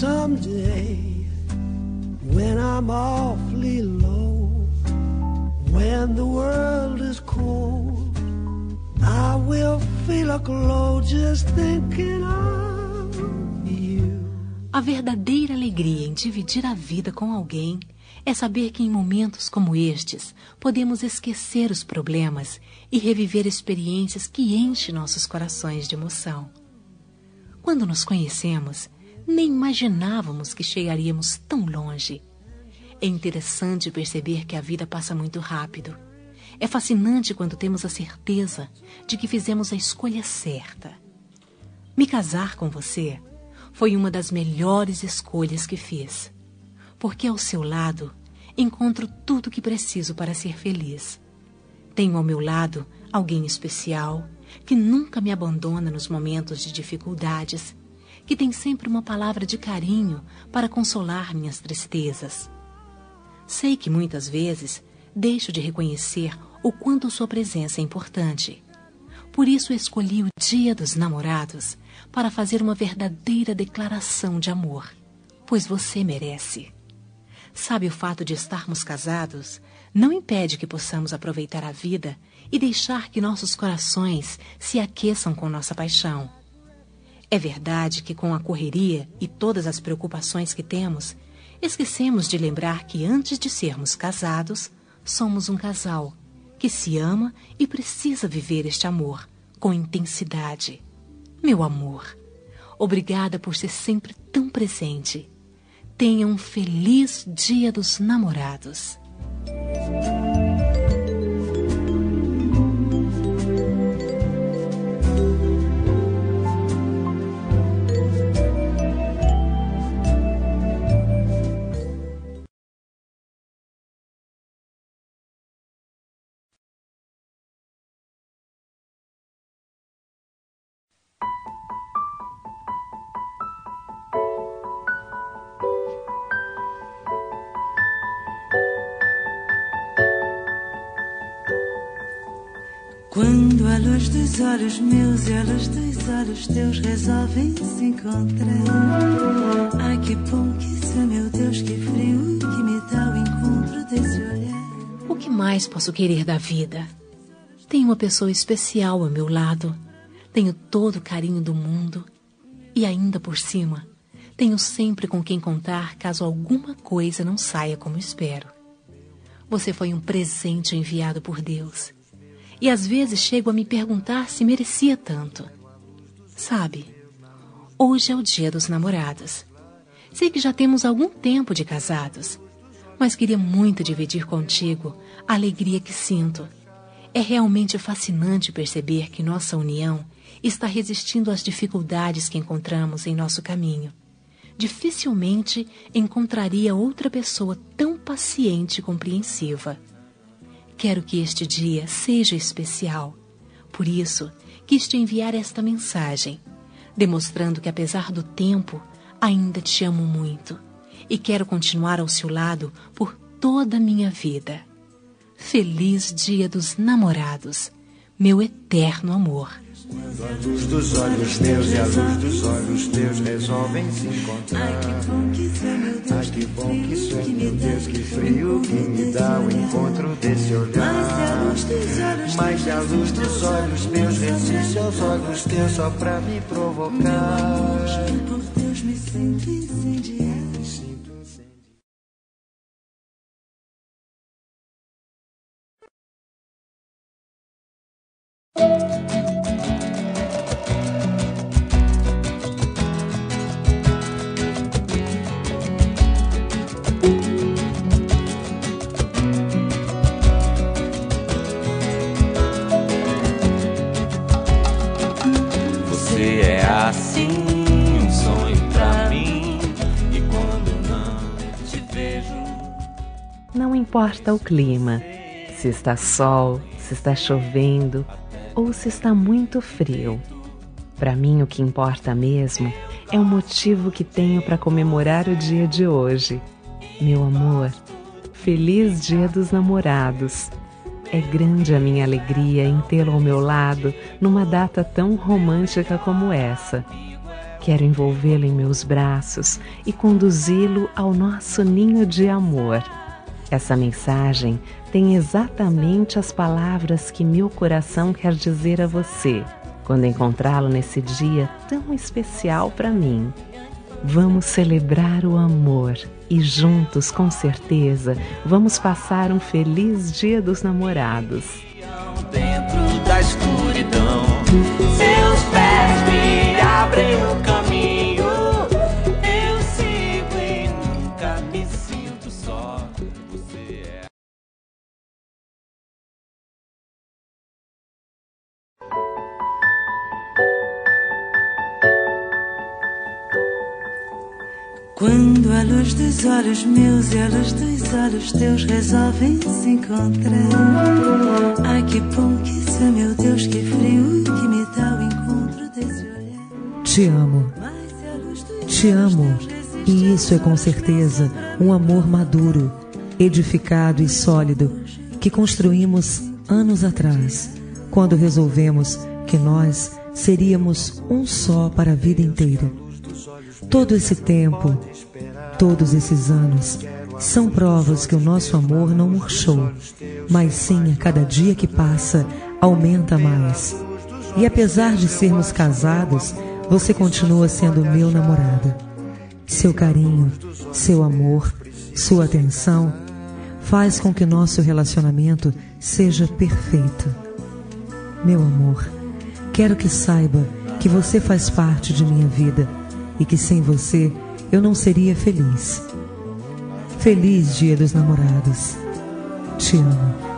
someday when I'm awfully low, when the world is cold, I will feel a glow just thinking of you. A verdadeira alegria em dividir a vida com alguém é saber que em momentos como estes podemos esquecer os problemas e reviver experiências que enchem nossos corações de emoção. Quando nos conhecemos, nem imaginávamos que chegaríamos tão longe. É interessante perceber que a vida passa muito rápido. É fascinante quando temos a certeza de que fizemos a escolha certa. Me casar com você foi uma das melhores escolhas que fiz, porque ao seu lado encontro tudo o que preciso para ser feliz. Tenho ao meu lado alguém especial que nunca me abandona nos momentos de dificuldades, que tem sempre uma palavra de carinho para consolar minhas tristezas. Sei que muitas vezes deixo de reconhecer o quanto sua presença é importante. Por isso escolhi o Dia dos Namorados para fazer uma verdadeira declaração de amor, pois você merece. Sabe, o fato de estarmos casados não impede que possamos aproveitar a vida e deixar que nossos corações se aqueçam com nossa paixão. É verdade que, com a correria e todas as preocupações que temos, esquecemos de lembrar que antes de sermos casados, somos um casal que se ama e precisa viver este amor com intensidade. Meu amor, obrigada por ser sempre tão presente. Tenha um feliz Dia dos Namorados. Quando a luz dos olhos meus e a luz dos olhos teus resolvem se encontrar. Ai que bom que isso meu Deus, que frio que me dá o encontro desse olhar. O que mais posso querer da vida? Tenho uma pessoa especial ao meu lado. Tenho todo o carinho do mundo. E ainda por cima, tenho sempre com quem contar caso alguma coisa não saia como espero. Você foi um presente enviado por Deus e às vezes chego a me perguntar se merecia tanto. Sabe, hoje é o dia dos namorados. Sei que já temos algum tempo de casados, mas queria muito dividir contigo a alegria que sinto. É realmente fascinante perceber que nossa união está resistindo às dificuldades que encontramos em nosso caminho. Dificilmente encontraria outra pessoa tão paciente e compreensiva. Quero que este dia seja especial. Por isso, quis te enviar esta mensagem, demonstrando que, apesar do tempo, ainda te amo muito e quero continuar ao seu lado por toda a minha vida. Feliz Dia dos Namorados, meu eterno amor. A luz dos olhos meus e a luz dos olhos teus resolvem se encontrar. Ai, que bom que isso é, meu Deus, que, é, frio que me dá o encontro desse olhar. Mas a luz dos olhos meus resiste aos olhos teus só pra me provocar. Por Deus, me sinto incendiar. Importa o clima, se está sol, se está chovendo ou se está muito frio. Para mim, o que importa mesmo é o motivo que tenho para comemorar o dia de hoje. Meu amor, feliz Dia dos Namorados! É grande a minha alegria em tê-lo ao meu lado numa data tão romântica como essa. Quero envolvê-lo em meus braços e conduzi-lo ao nosso ninho de amor. Essa mensagem tem exatamente as palavras que meu coração quer dizer a você quando encontrá-lo nesse dia tão especial para mim. Vamos celebrar o amor e juntos, com certeza, vamos passar um feliz Dia dos Namorados. Dentro da escuridão, Quando a luz dos olhos meus e a luz dos olhos teus resolvem se encontrar. Ai que bom que isso é, meu Deus, que frio que me dá o encontro desse olhar. Te amo. Te amo. E isso é com certeza um amor maduro, edificado e sólido que construímos anos atrás, quando resolvemos que nós seríamos um só para a vida inteira. Todo esse tempo, todos esses anos, são provas que o nosso amor não murchou, mas sim a cada dia que passa aumenta mais. E apesar de sermos casados, você continua sendo meu namorado. Seu carinho, seu amor, sua atenção faz com que nosso relacionamento seja perfeito. Meu amor, quero que saiba que você faz parte de minha vida e que sem você eu não seria feliz. Feliz Dia dos Namorados. Te amo.